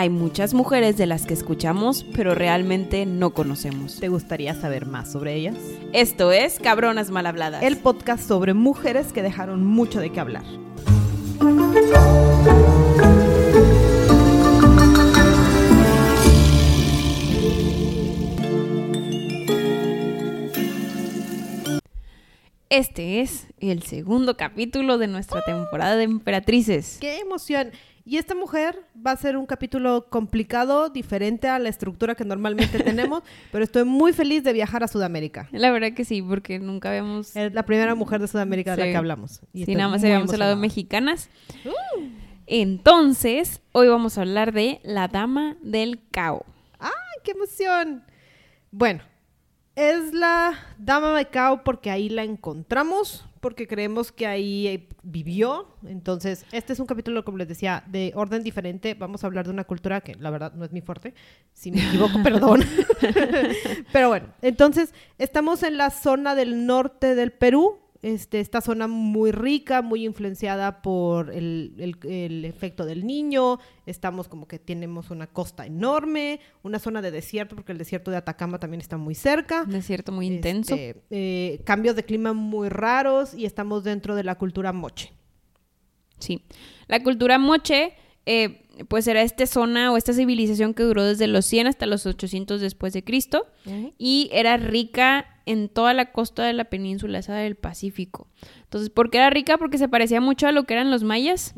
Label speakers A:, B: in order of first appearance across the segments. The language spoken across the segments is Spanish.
A: Hay muchas mujeres de las que escuchamos, pero realmente no conocemos.
B: ¿Te gustaría saber más sobre ellas?
A: Esto es Cabronas Mal Habladas.
B: El podcast sobre mujeres que dejaron mucho de qué hablar.
A: Este es el segundo capítulo de nuestra temporada de Emperatrices.
B: ¡Qué emoción! Y esta mujer va a ser un capítulo complicado, diferente a la estructura que normalmente tenemos, pero estoy muy feliz de viajar a Sudamérica.
A: La verdad que sí, porque nunca habíamos...
B: Es la primera mujer de Sudamérica de la que hablamos. Y
A: Sí, nada más habíamos hablado de mexicanas. Entonces, hoy vamos a hablar de la Dama del Cao.
B: ¡Ay, qué emoción! Bueno, es la Dama de Cao porque ahí la encontramos, porque creemos que ahí eh, vivió. Entonces, este es un capítulo, como les decía, de orden diferente. Vamos a hablar de una cultura que la verdad no es mi fuerte. Si me equivoco, perdón. Pero bueno, entonces estamos en la zona del norte del Perú. Este, esta zona muy rica, muy influenciada por el, el- el efecto del niño. Estamos como que tenemos una costa enorme, una zona de desierto, porque el desierto de Atacama también está muy cerca.
A: Desierto muy intenso.
B: Este, eh, cambios de clima muy raros y estamos dentro de la cultura moche.
A: Sí. La cultura moche, eh, pues era esta zona o esta civilización que duró desde los 100 hasta los 800 después de Cristo y era rica en toda la costa de la península esa del Pacífico. Entonces, ¿por qué era rica? Porque se parecía mucho a lo que eran los mayas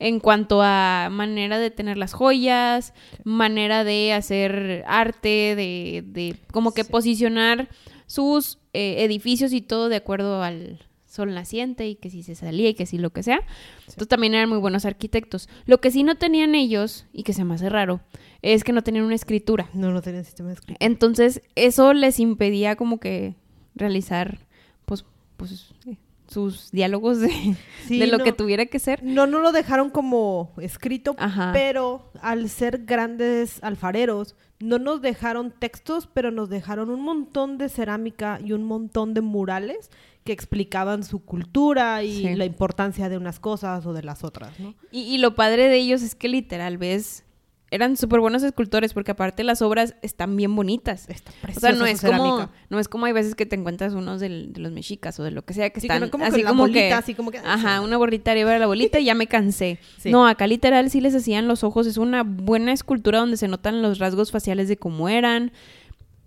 A: en cuanto a manera de tener las joyas, manera de hacer arte, de, de como que
B: Sí.
A: posicionar sus eh, edificios y todo de acuerdo al sol naciente y que si se salía y que si lo que sea. Entonces también eran muy buenos arquitectos. Lo que sí no tenían ellos, y que se me hace raro, es que no tenían una escritura.
B: No, no tenían sistema de escritura.
A: Entonces, eso les impedía como que realizar, pues, pues eh, sus diálogos de,
B: Sí,
A: de lo
B: no.
A: que tuviera que ser.
B: No, no lo dejaron como escrito,
A: Ajá.
B: pero al ser grandes alfareros, no nos dejaron textos, pero nos dejaron un montón de cerámica y un montón de murales que explicaban su cultura y
A: Sí.
B: la importancia de unas cosas o de las otras, ¿no?
A: Y, y lo padre de ellos es que literal, ves, eran súper buenos escultores porque aparte las obras están bien bonitas.
B: Está
A: O sea, no es como, no es como hay veces que te encuentras unos del- de los mexicas o de lo que sea que
B: Sí,
A: están
B: no como
A: así
B: que la
A: como
B: bolita,
A: que,
B: así como que...
A: ajá, una bolita arriba de la bolita y ya me cansé.
B: Sí.
A: No, acá literal sí les hacían los ojos, es una buena escultura donde se notan los rasgos faciales de cómo eran.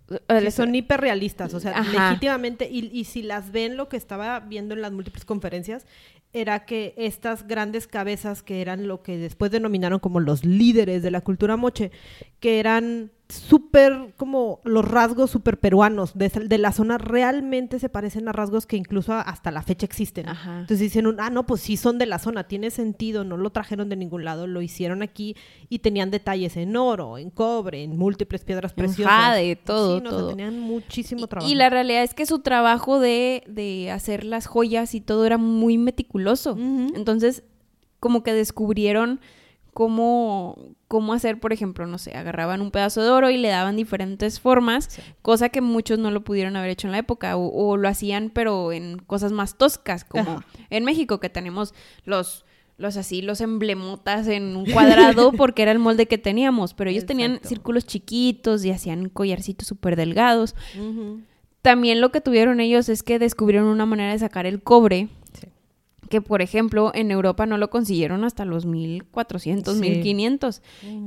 B: Sí, son hiperrealistas, o sea,
A: Ajá.
B: legítimamente, y, y si las ven, lo que estaba viendo en las múltiples conferencias era que estas grandes cabezas que eran lo que después denominaron como los líderes de la cultura moche, que eran súper como los rasgos súper peruanos de, de la zona realmente se parecen a rasgos que incluso hasta la fecha existen.
A: Ajá.
B: Entonces dicen, un, ah, no, pues sí son de la zona, tiene sentido, no lo trajeron de ningún lado, lo hicieron aquí y tenían detalles en oro, en cobre, en múltiples piedras
A: En
B: preciosas.
A: jade, todo,
B: Sí, no, o sea,
A: todo.
B: tenían muchísimo
A: Y-
B: trabajo.
A: Y la realidad es que su trabajo de, de hacer las joyas y todo era muy meticuloso. Entonces, como que descubrieron cómo, cómo hacer, por ejemplo, no sé, agarraban un pedazo de oro y le daban diferentes formas,
B: Sí.
A: cosa que muchos no lo pudieron haber hecho en la época, o, o lo hacían, pero en cosas más toscas, como
B: Ajá.
A: en México, que tenemos los los así, los emblemotas en un cuadrado porque era el molde que teníamos, pero ellos tenían círculos chiquitos y hacían collarcitos súper delgados. También lo que tuvieron ellos es que descubrieron una manera de sacar el cobre. Que, por ejemplo, en Europa no lo consiguieron hasta los 1400,
B: Sí.
A: 1500.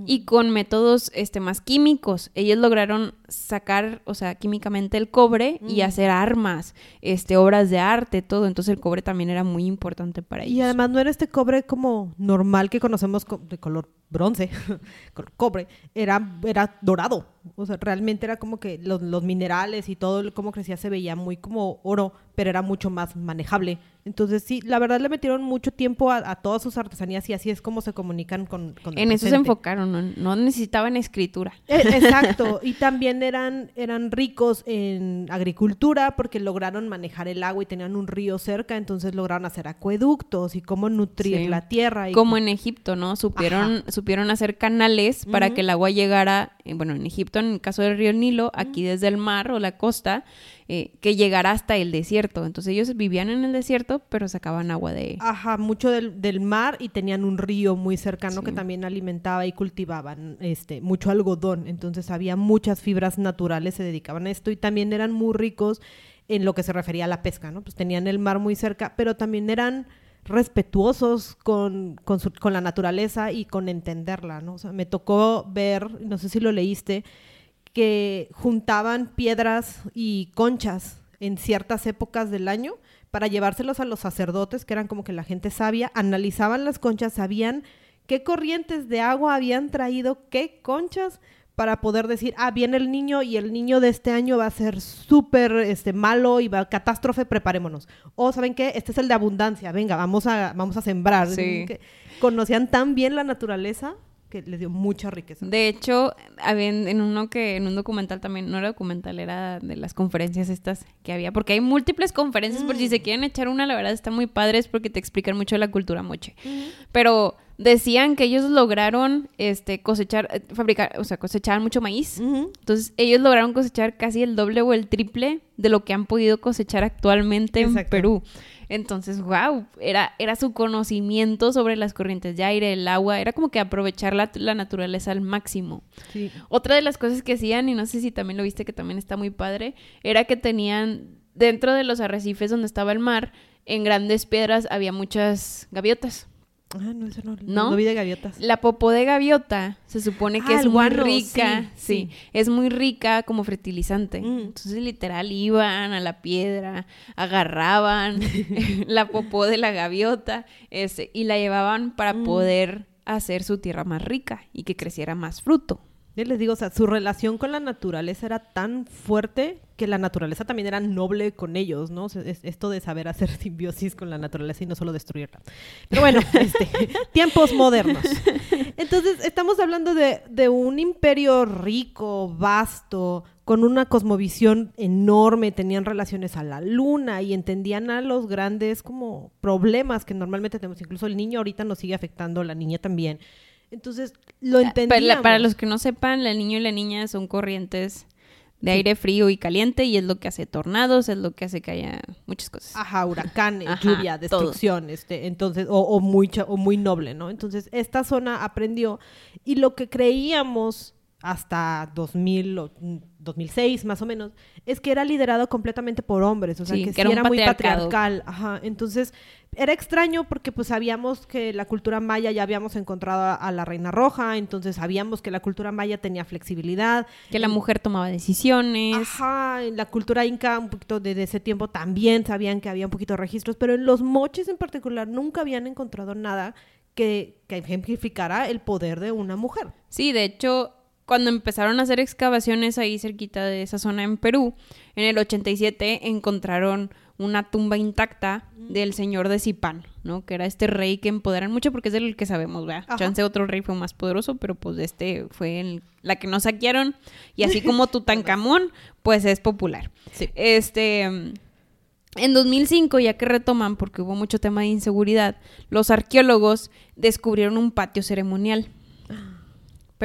A: Y con métodos este, más químicos, ellos lograron sacar, o sea, químicamente el cobre y
B: Mm.
A: hacer armas, este, obras de arte, todo. Entonces el cobre también era muy importante para ellos.
B: Y además no era este cobre como normal que conocemos co- de color bronce, cobre, era, era dorado. O sea, realmente era como que los, los minerales y todo cómo crecía se veía muy como oro, pero era mucho más manejable. Entonces sí, la verdad le metieron mucho tiempo a, a todas sus artesanías y así es como se comunican con, con el
A: en eso se enfocaron, no, no necesitaban escritura.
B: Eh, Exacto, y también eran, eran ricos en agricultura porque lograron manejar el agua y tenían un río cerca, entonces lograron hacer acueductos y cómo nutrir
A: Sí.
B: la tierra. Y
A: Como en Egipto, ¿no? Supieron. Supieron hacer canales para que el agua llegara, eh, bueno, en Egipto, en el caso del río Nilo, aquí desde el mar o la costa, eh, que llegara hasta el desierto. Entonces ellos vivían en el desierto, pero sacaban agua de...
B: Ajá, mucho del, del mar y tenían un río muy cercano que también alimentaba y cultivaban este, mucho algodón. Entonces había muchas fibras naturales, se dedicaban a esto y también eran muy ricos en lo que se refería a la pesca, ¿no? Pues tenían el mar muy cerca, pero también eran respetuosos con, con, la naturaleza y con entenderla, ¿no? O sea, me tocó ver, no sé si lo leíste, que juntaban piedras y conchas en ciertas épocas del año para llevárselos a los sacerdotes, que eran como que la gente sabia, analizaban las conchas, sabían qué corrientes de agua habían traído qué conchas para poder decir, ah, viene el niño y el niño de este año va a ser súper este, malo y va a catástrofe, preparémonos. O, ¿saben qué? Este es el de abundancia, venga, vamos a, vamos a sembrar.
A: Sí.
B: Conocían tan bien la naturaleza que les dio mucha riqueza.
A: De hecho, había en uno que, en un documental también, no era documental, era de las conferencias estas que había, porque hay múltiples conferencias, por si se quieren echar una, la verdad está muy padres porque te explican mucho de la cultura moche. Pero decían que ellos lograron este cosechar eh, fabricar, o sea, cosechaban mucho maíz. Entonces, ellos lograron cosechar casi el doble o el triple de lo que han podido cosechar actualmente en Perú. Entonces, wow, era, era su conocimiento sobre las corrientes de aire, el agua, era como que aprovechar la, la naturaleza al máximo.
B: Sí.
A: Otra de las cosas que hacían, y no sé si también lo viste que también está muy padre, era que tenían dentro de los arrecifes donde estaba el mar, en grandes piedras había muchas gaviotas.
B: Ah, no, eso no,
A: ¿No?
B: no vi de gaviotas.
A: La popó de gaviota se supone que
B: Ah,
A: es muy rica,
B: sí,
A: sí,
B: sí.
A: es muy rica como fertilizante.
B: Mm.
A: Entonces literal iban a la piedra, agarraban la popó de la gaviota este, y la llevaban para
B: Mm.
A: poder hacer su tierra más rica y que creciera más fruto.
B: Yo les digo, o sea, su relación con la naturaleza era tan fuerte que la naturaleza también era noble con ellos, ¿no? O sea, es- esto de saber hacer simbiosis con la naturaleza y no solo destruirla. Pero bueno, este, tiempos modernos. Entonces, estamos hablando de, de un imperio rico, vasto, con una cosmovisión enorme, tenían relaciones a la luna y entendían a los grandes como problemas que normalmente tenemos. Incluso el niño ahorita nos sigue afectando, la niña también. Entonces, lo entendíamos.
A: para los que no sepan, el niño y la niña son corrientes de aire frío y caliente y es lo que hace tornados, es lo que hace que haya muchas cosas.
B: Ajá, huracanes,
A: Ajá,
B: lluvia,
A: todo.
B: destrucción, este, entonces, o, o muy, o muy noble, ¿no? Entonces, esta zona aprendió y lo que creíamos hasta 2000 o mm, 2006 más o menos, es que era liderado completamente por hombres, o sea,
A: Sí,
B: que,
A: que
B: sí
A: era
B: era, muy patriarcal, ajá, entonces era extraño porque pues sabíamos que la cultura maya ya habíamos encontrado a, a la reina roja, entonces sabíamos que la cultura maya tenía flexibilidad,
A: Que la mujer tomaba decisiones.
B: Ajá, en la cultura inca, un poquito desde ese tiempo también sabían que había un poquito de registros, pero en los moches en particular nunca habían encontrado nada que, que ejemplificara el poder de una mujer.
A: Sí, de hecho, cuando empezaron a hacer excavaciones ahí cerquita de esa zona en Perú, en el 87 encontraron una tumba intacta del señor de Zipán, ¿no? Que era este rey que empoderan mucho porque es del que sabemos, ¿verdad?
B: Ajá.
A: Chance otro rey fue más poderoso, pero pues este fue el- la que nos saquearon y así como Tutankamón, pues es popular.
B: Sí.
A: Este, mm, en 2005, ya que retoman, porque hubo mucho tema de inseguridad, los arqueólogos descubrieron un patio ceremonial.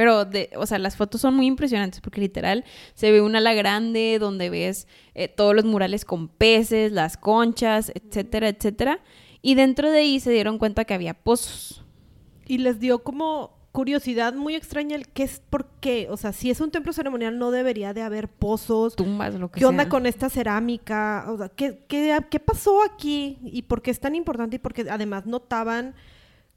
A: Pero, de, o sea, las fotos son muy impresionantes porque literal se ve un ala grande donde ves eh, todos los murales con peces, las conchas, etcétera, etcétera. Y dentro de ahí se dieron cuenta que había pozos.
B: Y les dio como curiosidad muy extraña el qué es por qué. O sea, si es un templo ceremonial no debería de haber pozos.
A: tumbas, lo que
B: ¿Qué onda
A: sea.
B: con esta cerámica? O sea, ¿qué, qué, qué pasó aquí? ¿Y por qué es tan importante? Y porque además notaban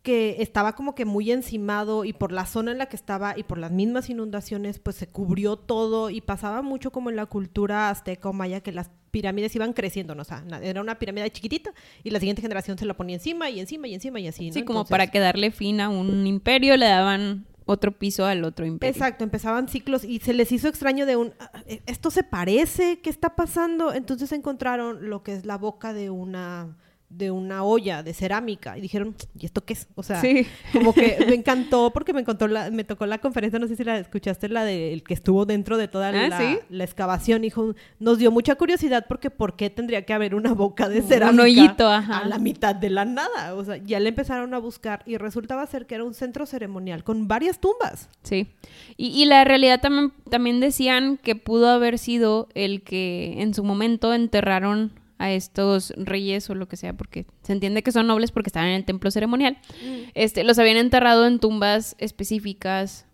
B: que estaba como que muy encimado y por la zona en la que estaba y por las mismas inundaciones, pues se cubrió todo y pasaba mucho como en la cultura azteca o maya que las pirámides iban creciendo, ¿no? O sea, era una pirámide chiquitita y la siguiente generación se la ponía encima y encima y encima y así, ¿no?
A: Sí, como
B: Entonces-
A: para que darle fin a un imperio le daban otro piso al otro imperio.
B: Exacto, empezaban ciclos y se les hizo extraño de un, "Ah, eh, esto se parece, ¿qué está pasando? Entonces encontraron lo que es la boca de una de una olla de cerámica y dijeron, ¿y esto qué es? O sea,
A: Sí.
B: como que me encantó porque me contó la, me tocó la conferencia, no sé si la escuchaste, la del que estuvo dentro de toda
A: Ah,
B: la,
A: ¿sí?
B: la excavación, dijo, nos dio mucha curiosidad porque ¿por qué tendría que haber una boca de
A: Un
B: cerámica
A: hoyito, ajá.
B: a la mitad de la nada? O sea, ya le empezaron a buscar y resultaba ser que era un centro ceremonial con varias tumbas.
A: Sí. Y, y la realidad también, también decían que pudo haber sido el que en su momento enterraron a estos reyes o lo que sea, porque se entiende que son nobles porque estaban en el templo ceremonial. Este, los habían enterrado en tumbas específicas,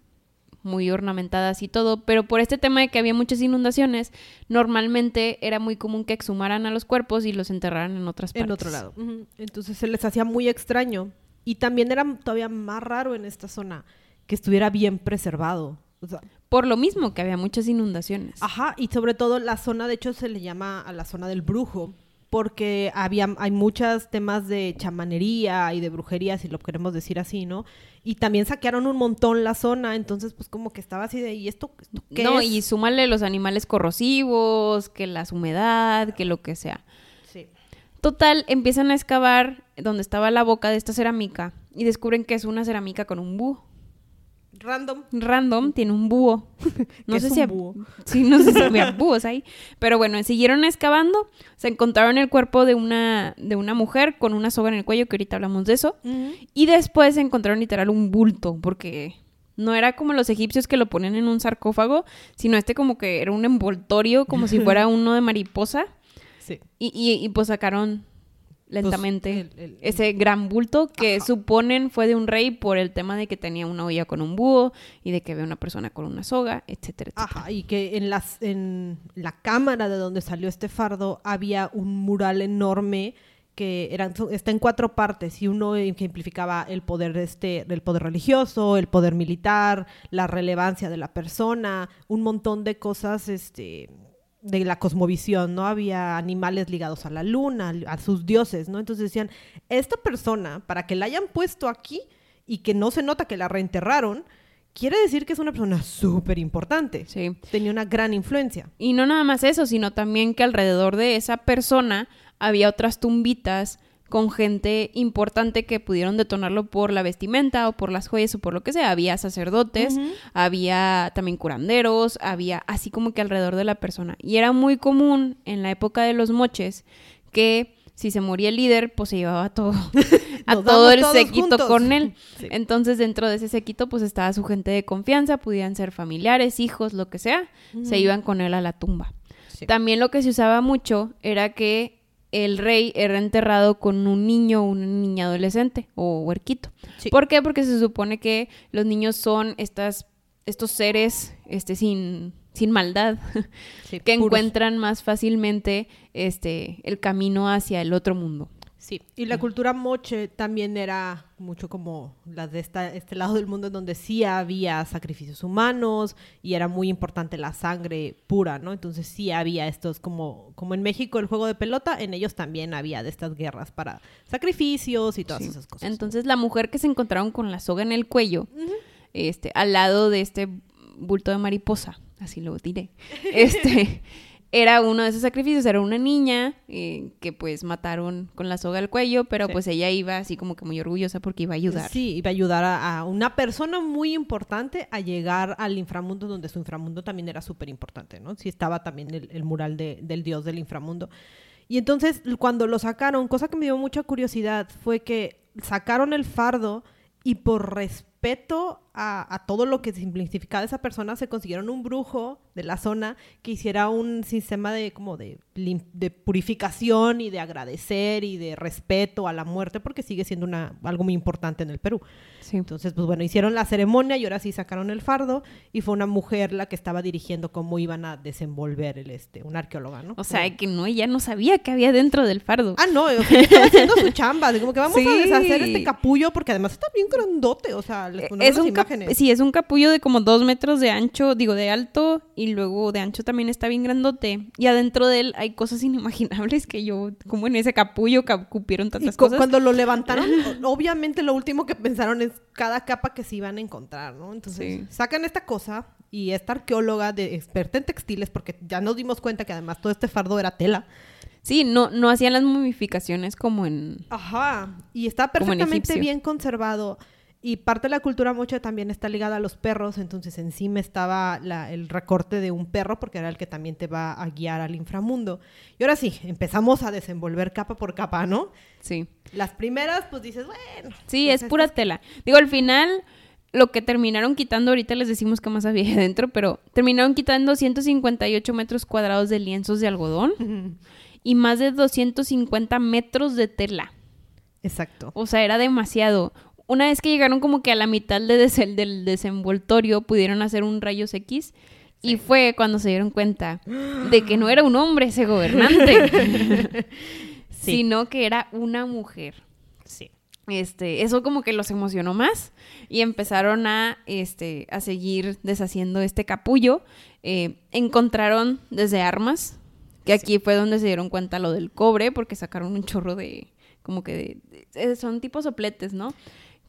A: muy ornamentadas y todo, pero por este tema de que había muchas inundaciones, normalmente era muy común que exhumaran a los cuerpos y los enterraran en otras partes.
B: En otro lado. Entonces se les hacía muy extraño. Y también era todavía más raro en esta zona que estuviera bien preservado. O sea,
A: Por lo mismo que había muchas inundaciones.
B: ajá, y sobre todo la zona, de hecho, se le llama a la zona del brujo, porque había, hay muchos temas de chamanería y de brujería, si lo queremos decir así, ¿no? Y también saquearon un montón la zona, entonces pues como que estaba así de, ¿y esto, esto qué
A: no,
B: es?
A: y súmale los animales corrosivos, que la humedad, que lo que sea.
B: Sí.
A: Total, empiezan a excavar donde estaba la boca de esta cerámica y descubren que es una cerámica con un búho.
B: Random.
A: Random tiene un búho. No
B: ¿Qué
A: sé
B: es
A: si
B: un búho?
A: Sí, no sé si había búhos ahí. Pero bueno, siguieron excavando, se encontraron el cuerpo de una, de una mujer con una soga en el cuello, que ahorita hablamos de eso. Y después se encontraron literal un bulto, porque no era como los egipcios que lo ponían en un sarcófago, sino este como que era un envoltorio, como si fuera uno de mariposa.
B: Sí.
A: Y, y, y, pues sacaron lentamente
B: el- el-
A: ese gran bulto que
B: Ajá.
A: suponen fue de un rey por el tema de que tenía una olla con un búho y de que había una persona con una soga, etcétera, etcétera.
B: Ajá, y que en, las, en la cámara de donde salió este fardo había un mural enorme que eran, está en cuatro partes y uno ejemplificaba el poder este, el poder religioso, el poder militar, la relevancia de la persona, un montón de cosas este de la cosmovisión, ¿no? Había animales ligados a la luna, a sus dioses, ¿no? Entonces decían, esta persona, para que la hayan puesto aquí y que no se nota que la reenterraron, quiere decir que es una persona súper importante.
A: Sí.
B: Tenía una gran influencia.
A: Y no nada más eso, sino también que alrededor de esa persona había otras tumbitas con gente importante que pudieron detonarlo por la vestimenta o por las joyas o por lo que sea. Había sacerdotes, había también curanderos, había así como que alrededor de la persona. Y era muy común en la época de los moches que si se moría el líder, pues se llevaba todo, a todo el séquito
B: juntos.
A: con él.
B: Sí.
A: Entonces, dentro de ese séquito, pues estaba su gente de confianza, podían ser familiares, hijos, lo que sea, se iban con él a la tumba.
B: Sí.
A: También lo que se usaba mucho era que el rey era enterrado con un niño o una niña adolescente o huerquito.
B: Sí.
A: ¿Por qué? Porque se supone que los niños son estas, estos seres este, sin, sin maldad
B: Sí,
A: que
B: puros.
A: encuentran más fácilmente este, el camino hacia el otro mundo.
B: Sí, y la cultura moche también era mucho como la de esta, este lado del mundo en donde sí había sacrificios humanos y era muy importante la sangre pura, ¿no? Entonces sí había estos como, como en México el juego de pelota, en ellos también había de estas guerras para sacrificios y todas
A: Sí.
B: esas cosas.
A: Entonces la mujer que se encontraron con la soga en el cuello, este, al lado de este bulto de mariposa, así lo diré, este, era uno de esos sacrificios, era una niña eh, que pues mataron con la soga al cuello, pero
B: Sí.
A: pues ella iba así como que muy orgullosa porque iba a ayudar.
B: Sí, iba a ayudar a, a una persona muy importante a llegar al inframundo, donde su inframundo también era súper importante, ¿no? Sí estaba también el, el mural de- del dios del inframundo. Y entonces, cuando lo sacaron, cosa que me dio mucha curiosidad, fue que sacaron el fardo y por respeto a, a todo lo que significaba esa persona, se consiguieron un brujo de la zona que hiciera un sistema de como de, de purificación y de agradecer y de respeto a la muerte, porque sigue siendo una, algo muy importante en el Perú.
A: Sí.
B: Entonces, pues bueno, hicieron la ceremonia y ahora sí sacaron el fardo y fue una mujer la que estaba dirigiendo cómo iban a desenvolver el este, una arqueóloga, ¿no?
A: O sea,
B: Como-
A: que no, ella no sabía que había dentro del fardo.
B: Ah, no, o sea, ella estaba haciendo su chamba, como que vamos a
A: Sí.
B: deshacer este capullo porque además está bien grandote, o sea, les ponemos
A: es un
B: imágenes.
A: sí, es un capullo de como dos metros de ancho, digo, de alto, y luego de ancho también está bien grandote. Y adentro de él hay cosas inimaginables que yo, como en ese capullo, cap- cupieron tantas cosas.
B: cuando lo levantaron, obviamente lo último que pensaron es cada capa que se iban a encontrar, ¿no? Entonces,
A: Sí.
B: sacan esta cosa y esta arqueóloga de experta en textiles, porque ya nos dimos cuenta que además todo este fardo era tela.
A: Sí, no, no hacían las momificaciones como en...
B: Ajá, y está perfectamente bien conservado. Y parte de la cultura moche también está ligada a los perros, entonces encima estaba la- el recorte de un perro, porque era el que también te va a guiar al inframundo. Y ahora sí, empezamos a desenvolver capa por capa, ¿no?
A: Sí.
B: Las primeras, pues dices, bueno.
A: Sí,
B: pues
A: es pura
B: estas-
A: tela. Digo, al final, lo que terminaron quitando, ahorita les decimos qué más había adentro, pero terminaron quitando 158 metros cuadrados de lienzos de algodón y más de 250 metros de tela.
B: Exacto.
A: O sea, era demasiado. Una vez que llegaron como que a la mitad de des- del desenvoltorio, pudieron hacer un rayos X. Y fue cuando se dieron cuenta de que no era un hombre ese gobernante,
B: Sí.
A: sino que era una mujer.
B: Sí.
A: Este, eso como que los emocionó más y empezaron a, este, a seguir deshaciendo este capullo. Eh, encontraron desde armas, que aquí fue donde se dieron cuenta lo del cobre, porque sacaron un chorro de, como que de, de- son tipo sopletes, ¿no?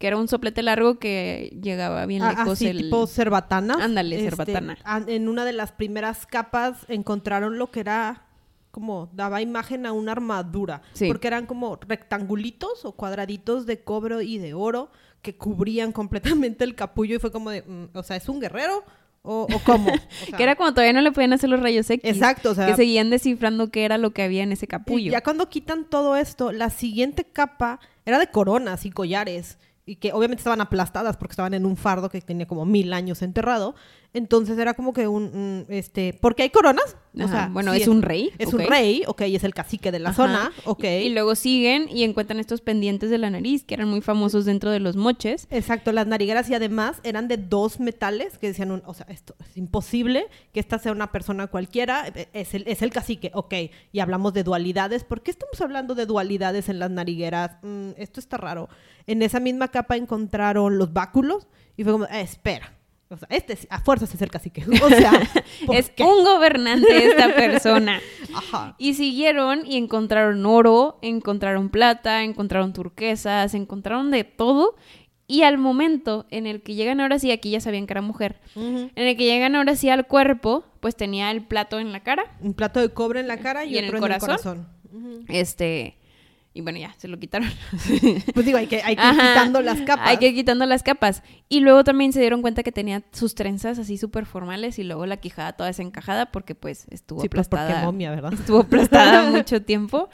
A: Que era un soplete largo que llegaba bien
B: Ah,
A: lejos
B: así,
A: el...
B: tipo cerbatana.
A: Ándale, cerbatana.
B: en una de las primeras capas encontraron lo que era como daba imagen a una armadura,
A: Sí.
B: porque eran como rectangulitos o cuadraditos de cobre y de oro que cubrían completamente el capullo y fue como de, mm, o sea, ¿es un guerrero o, o cómo? O sea,
A: que era como todavía no le podían hacer los rayos X.
B: Exacto, o sea-
A: Que seguían descifrando qué era lo que había en ese
B: y
A: capullo.
B: ya cuando quitan todo esto, la siguiente capa era de coronas y collares y que obviamente estaban aplastadas porque estaban en un fardo que tenía como mil años enterrado. Entonces era como que un, un, este, porque hay coronas. O sea,
A: bueno,
B: sí
A: es un rey,
B: Es un rey, ok, es el cacique de la
A: Ajá.
B: zona, ok.
A: Y, y luego siguen y encuentran estos pendientes de la nariz que eran muy famosos dentro de los moches.
B: Exacto, las narigueras y además eran de dos metales que decían, un- o sea, esto es imposible que esta sea una persona cualquiera, e- es el, es el cacique, ok, y hablamos de dualidades, ¿por qué estamos hablando de dualidades en las narigueras? Mm, esto está raro. En esa misma capa encontraron los báculos y fue como, eh, espera, o sea, este a fuerzas es el cacique, o sea, ¿por
A: Es
B: qué?
A: un gobernante esta persona.
B: Ajá.
A: Y siguieron y encontraron oro, encontraron plata, encontraron turquesas, encontraron de todo. Y al momento en el que llegan ahora sí, aquí ya sabían que era mujer, en el que llegan ahora sí al cuerpo, pues tenía el plato en la cara,
B: Un plato de cobre en la cara y,
A: ¿Y en
B: otro
A: el
B: en el
A: corazón? este, y bueno, ya, se lo quitaron.
B: Pues digo, hay que, hay que ir quitando las capas.
A: Hay que ir quitando las capas. Y luego también se dieron cuenta que tenía sus trenzas así súper formales y luego la quijada toda desencajada porque pues estuvo
B: Sí, pues porque momia, ¿verdad?
A: Estuvo aplastada mucho tiempo.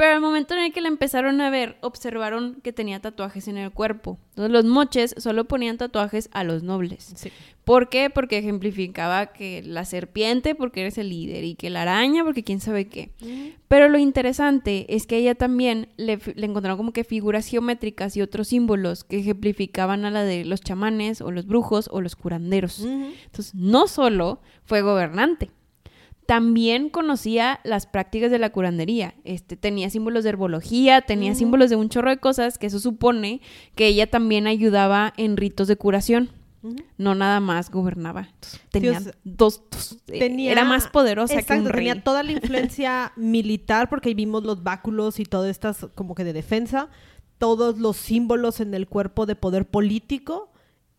A: Pero al momento en el que la empezaron a ver, observaron que tenía tatuajes en el cuerpo. Entonces los moches solo ponían tatuajes a los nobles.
B: Sí.
A: ¿Por qué? Porque ejemplificaba que la serpiente, porque eres el líder, y que la araña, porque quién sabe qué. Pero lo interesante es que ella también le, encontraron como que figuras geométricas y otros símbolos que ejemplificaban a la de los chamanes o los brujos o los curanderos. Entonces, no solo fue gobernante, también conocía las prácticas de la curandería. Este, tenía símbolos de herbología, tenía símbolos de un chorro de cosas que eso supone que ella también ayudaba en ritos de curación. No nada más gobernaba. Entonces, tenía dos, dos-
B: Tenía-
A: era más poderosa que un rey.
B: tenía toda la influencia militar porque ahí vimos los báculos y todas estas como que de defensa, todos los símbolos en el cuerpo de poder político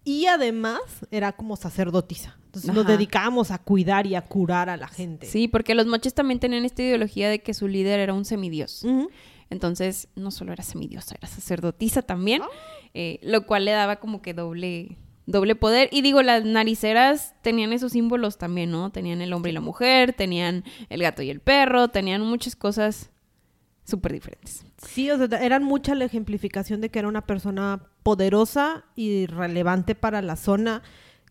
B: y además era como sacerdotisa. Entonces nos dedicábamos a cuidar y a curar a la gente.
A: Sí, porque los moches también tenían esta ideología de que su líder era un semidios. Entonces, no solo era semidiosa, era sacerdotisa también,
B: Ah.
A: eh, lo cual le daba como que doble, doble poder. Y digo, las nariceras tenían esos símbolos también, ¿no? Tenían el hombre y la mujer, tenían el gato y el perro, tenían muchas cosas súper diferentes.
B: Sí, o sea, eran mucha la ejemplificación de que era una persona poderosa y relevante para la zona.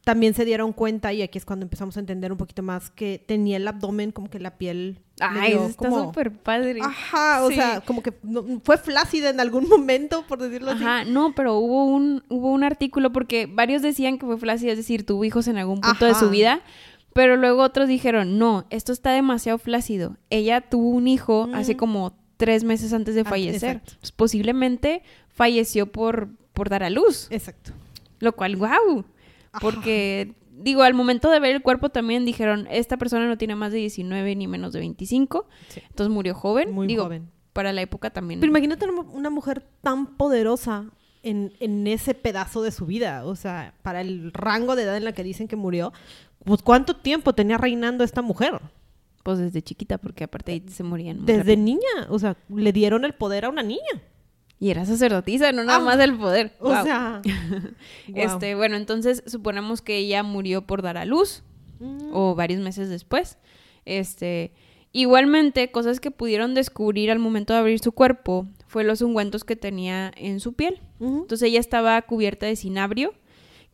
B: También se dieron cuenta, y aquí es cuando empezamos a entender un poquito más, que tenía el abdomen como que la piel...
A: Ay, está
B: como-
A: súper padre.
B: Ajá, o
A: Sí.
B: sea, como que no- fue flácida en algún momento, por decirlo así.
A: Ajá, no, pero hubo un, hubo un artículo porque varios decían que fue flácida, es decir, tuvo hijos en algún punto de
B: Ajá.
A: su vida, pero luego otros dijeron, no, esto está demasiado flácido. Ella tuvo un hijo
B: Mm.
A: hace como tres meses antes de
B: Ah,
A: fallecer. posiblemente falleció por, por dar a luz,
B: Exacto.
A: lo cual, wow,
B: Ajá.
A: porque... Digo, al momento de ver el cuerpo también dijeron, esta persona no tiene más de 19 ni menos de 25,
B: Sí.
A: entonces murió joven.
B: Muy
A: Digo,
B: joven.
A: para la época también.
B: Pero imagínate una, una mujer tan poderosa en, en ese pedazo de su vida. O sea, para el rango de edad en la que dicen que murió, pues ¿cuánto tiempo tenía reinando esta mujer?
A: Pues desde chiquita, porque aparte ahí se morían. muy
B: Desde
A: rápido.
B: niña, o sea, le dieron el poder a una niña.
A: Y era sacerdotisa, no nada
B: Ah,
A: más el poder.
B: O
A: Wow.
B: sea.
A: Este, bueno, entonces suponemos que ella murió por dar a luz
B: Mm.
A: o varios meses después. Este, igualmente, cosas que pudieron descubrir al momento de abrir su cuerpo fue los ungüentos que tenía en su piel. Entonces ella estaba cubierta de cinabrio,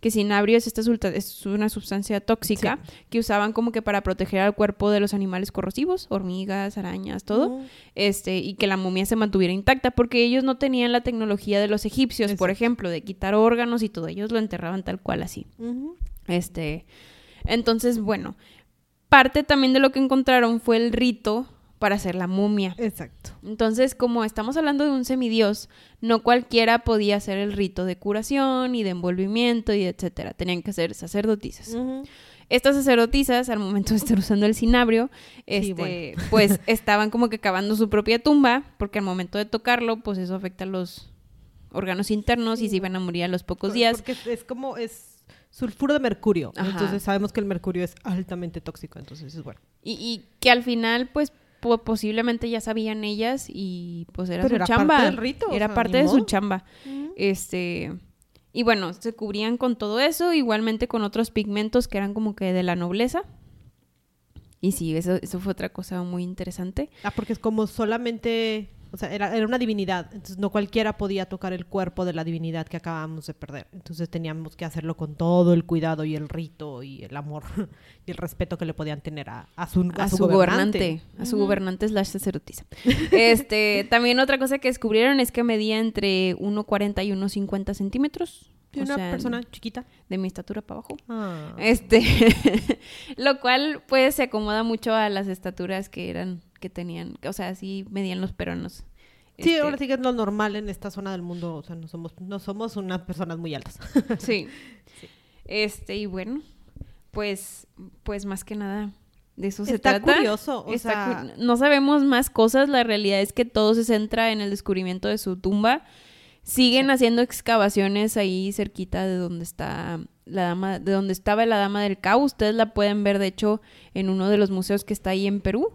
A: que cinabrio es esta es una sustancia tóxica que usaban como que para proteger al cuerpo de los animales corrosivos, hormigas, arañas, todo. Este, y que la momia se mantuviera intacta, porque ellos no tenían la tecnología de los egipcios, por ejemplo, de quitar órganos y todo, ellos lo enterraban tal cual así. Este, entonces, bueno, parte también de lo que encontraron fue el rito para hacer la momia.
B: Exacto.
A: Entonces, como estamos hablando de un semidios, no cualquiera podía hacer el rito de curación y de envolvimiento y etcétera. Tenían que ser sacerdotisas. Estas sacerdotisas, al momento de estar usando el cinabrio,
B: Sí,
A: este,
B: bueno.
A: pues estaban como que cavando su propia tumba, porque al momento de tocarlo, pues eso afecta los órganos internos y se iban a morir a los pocos
B: Por-
A: días.
B: Porque es, es como, es sulfuro de mercurio.
A: Ajá.
B: Entonces sabemos que el mercurio es altamente tóxico, entonces es bueno.
A: Y, y que al final, pues, po- posiblemente ya sabían ellas y pues era
B: Pero
A: su
B: era
A: chamba.
B: parte del rito, o
A: Era
B: sea,
A: parte de su chamba. Este. Y bueno, se cubrían con todo eso, igualmente con otros pigmentos que eran como que de la nobleza. Y sí, eso, eso fue otra cosa muy interesante.
B: Ah, porque es como solamente, o sea, era, era una divinidad, entonces no cualquiera podía tocar el cuerpo de la divinidad que acabábamos de perder. Entonces teníamos que hacerlo con todo el cuidado y el rito y el amor y el respeto que le podían tener a, a su,
A: a, su, gobernante, a su gobernante slash sacerdotisa. Este, también otra cosa que descubrieron es que medía entre 1,40 y 1,50 centímetros. O
B: una
A: sea,
B: persona chiquita.
A: de mi estatura para abajo.
B: Ah.
A: Este, lo cual pues se acomoda mucho a las estaturas que eran, que tenían, o sea, así medían los peruanos.
B: Sí,
A: Este,
B: ahora sí que es lo normal en esta zona del mundo, o sea, no somos, no somos unas personas muy altas.
A: Sí. Este, y bueno, pues, pues más que nada de eso se trata.
B: curioso, o
A: Está
B: sea-
A: cu- no sabemos más cosas, la realidad es que todo se centra en el descubrimiento de su tumba. Siguen haciendo excavaciones ahí cerquita de donde está la dama, de donde estaba la dama del Cabo. Ustedes la pueden ver, de hecho, en uno de los museos que está ahí en Perú.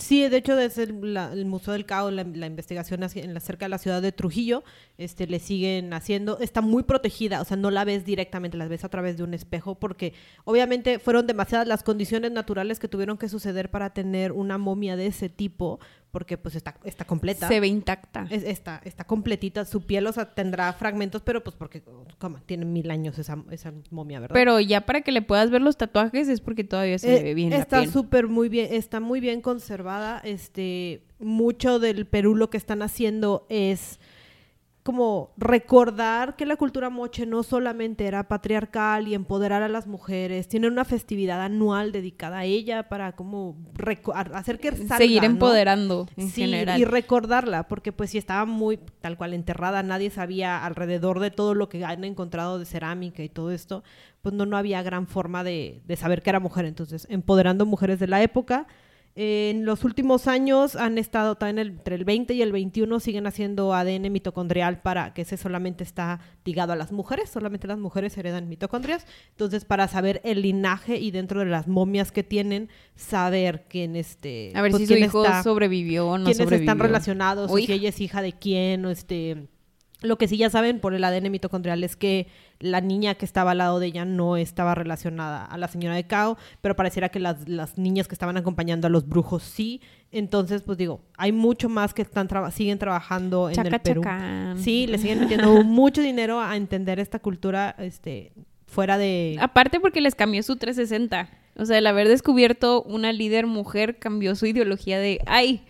B: Sí, de hecho, desde el, la- el Museo del Cao, la, investigación en la, cerca de la ciudad de Trujillo, este, le siguen haciendo, está muy protegida, o sea, no la ves directamente, la ves a través de un espejo, porque obviamente fueron demasiadas las condiciones naturales que tuvieron que suceder para tener una momia de ese tipo, porque pues está, está completa.
A: Se ve intacta.
B: Es- está, está completita, su piel, o sea, tendrá fragmentos, pero pues porque, como, tiene mil años esa, esa momia, ¿verdad?
A: Pero ya para que le puedas ver los tatuajes es porque todavía se le
B: Eh,
A: ve bien
B: está súper muy bien, está muy bien conservada. Este, mucho del Perú lo que están haciendo es como recordar que la cultura moche no solamente era patriarcal y empoderar a las mujeres, tienen una festividad anual dedicada a ella para como hacer que salga,
A: Seguir
B: ¿no?
A: empoderando en
B: Sí,
A: general.
B: y recordarla, porque pues si estaba muy tal cual enterrada, nadie sabía alrededor de todo lo que han encontrado de cerámica y todo esto, pues no, no había gran forma de, de saber que era mujer. Entonces, empoderando mujeres de la época. En los últimos años han estado también entre el 20 y el 21 siguen haciendo ADN mitocondrial para que ese solamente está ligado a las mujeres, solamente las mujeres heredan mitocondrias. Entonces, para saber el linaje y dentro de las momias que tienen, saber quién este
A: A ver
B: pues,
A: si su
B: quién
A: hijo
B: está-
A: sobrevivió o no
B: quiénes
A: sobrevivió.
B: están relacionados,
A: O
B: o si ella es hija de quién, o este... Lo que sí ya saben por el ADN mitocondrial es que la niña que estaba al lado de ella no estaba relacionada a la señora de Cao, pero pareciera que las, las niñas que estaban acompañando a los brujos sí. Entonces, pues digo, hay mucho más que están traba- siguen trabajando en
A: Chaca,
B: el Perú. Sí, le siguen metiendo mucho dinero a entender esta cultura este, fuera de...
A: Aparte porque les cambió su 360. O sea, el haber descubierto una líder mujer cambió su ideología de, ay,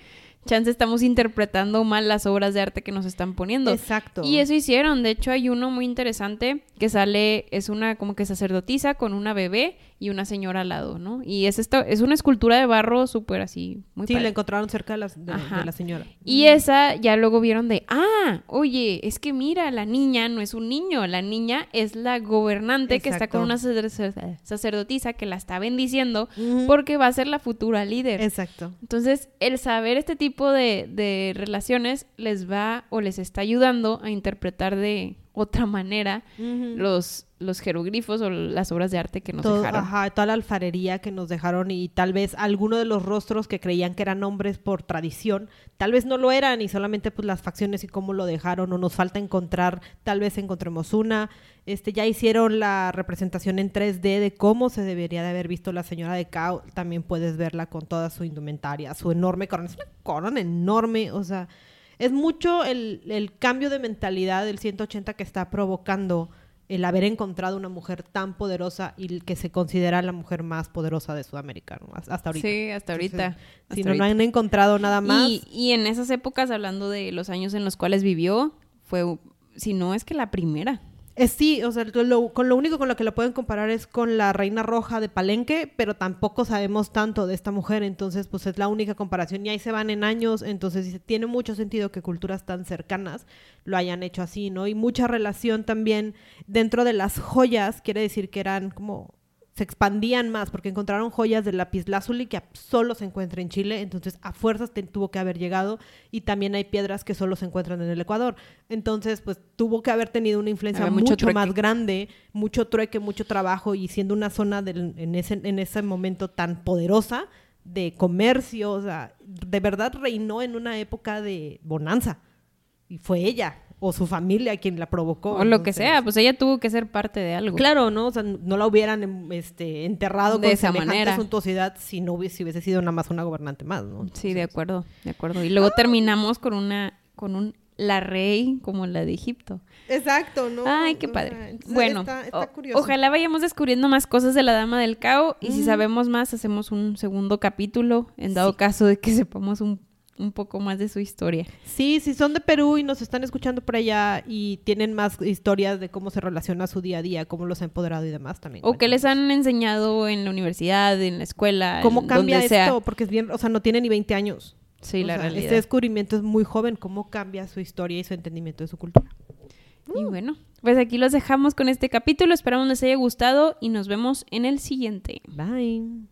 A: chance estamos interpretando mal las obras de arte que nos están poniendo.
B: Exacto.
A: Y eso hicieron. De hecho, hay uno muy interesante que sale, es una como que sacerdotisa con una bebé y una señora al lado, ¿no? Y es esta, es una escultura de barro súper así, muy
B: Sí,
A: padre.
B: la encontraron cerca de, las- de- la señora.
A: Y esa ya luego vieron de, ah, oye, es que mira, la niña no es un niño, la niña es la gobernante que está con una sacer- sacerdotisa que la está bendiciendo porque va a ser la futura líder.
B: Exacto.
A: Entonces, el saber este tipo de, de relaciones les va o les está ayudando a interpretar de otra manera los, los jeroglifos o las obras de arte que nos dejaron.
B: Ajá, toda la alfarería que nos dejaron y tal vez alguno de los rostros que creían que eran hombres por tradición, tal vez no lo eran y solamente pues las facciones y cómo lo dejaron o nos falta encontrar, tal vez encontremos una. Este, ya hicieron la representación en 3D de cómo se debería de haber visto la señora de Cao. También puedes verla con toda su indumentaria, su enorme corona. Es una corona enorme, o sea, es mucho el, el cambio de mentalidad del 180 que está provocando el haber encontrado una mujer tan poderosa y que se considera la mujer más poderosa de Sudamérica, hasta ahorita.
A: Sí, hasta ahorita.
B: si no, no han encontrado nada más.
A: Y, y, en esas épocas, hablando de los años en los cuales vivió, fue, si no es que la primera.
B: Eh, sí, o sea, lo, con lo único con lo que lo pueden comparar es con la Reina Roja de Palenque, pero tampoco sabemos tanto de esta mujer, entonces pues es la única comparación y ahí se van en años, entonces tiene mucho sentido que culturas tan cercanas lo hayan hecho así, ¿no? Y mucha relación también dentro de las joyas, quiere decir que eran como se expandían más porque encontraron joyas del lapislázuli que solo se encuentra en Chile, entonces a fuerzas tuvo que haber llegado y también hay piedras que solo se encuentran en el Ecuador. Entonces, pues tuvo que haber tenido una influencia mucho, más grande, mucho trueque, mucho trabajo y siendo una zona en, ese, en ese momento tan poderosa de comercio, o sea, de verdad reinó en una época de bonanza y fue ella o su familia quien la provocó.
A: O lo que sea, pues ella tuvo que ser parte de algo.
B: Claro, ¿no? O sea, no la hubieran em, este, enterrado de con esa manera. suntuosidad si no hubiese, si hubiese sido nada más una gobernante más, ¿no?
A: sí, de acuerdo, de acuerdo. Y luego terminamos con una, con un la rey como la de Egipto.
B: Exacto, ¿no?
A: Ay, qué padre. bueno, ojalá vayamos descubriendo más cosas de la Dama del Cao y si sabemos más hacemos un segundo capítulo en dado caso de que sepamos un un poco más de su historia.
B: Sí, si son de Perú y nos están escuchando por allá y tienen más historias de cómo se relaciona su día a día, cómo los ha empoderado y demás también.
A: O que les han enseñado en la universidad, en la escuela.
B: ¿Cómo cambia esto? Porque es bien, o sea, no tiene ni 20 años.
A: Sí, la realidad.
B: Este descubrimiento es muy joven, cómo cambia su historia y su entendimiento de su cultura.
A: Y bueno, pues aquí los dejamos con este capítulo. Esperamos les haya gustado y nos vemos en el siguiente.
B: Bye.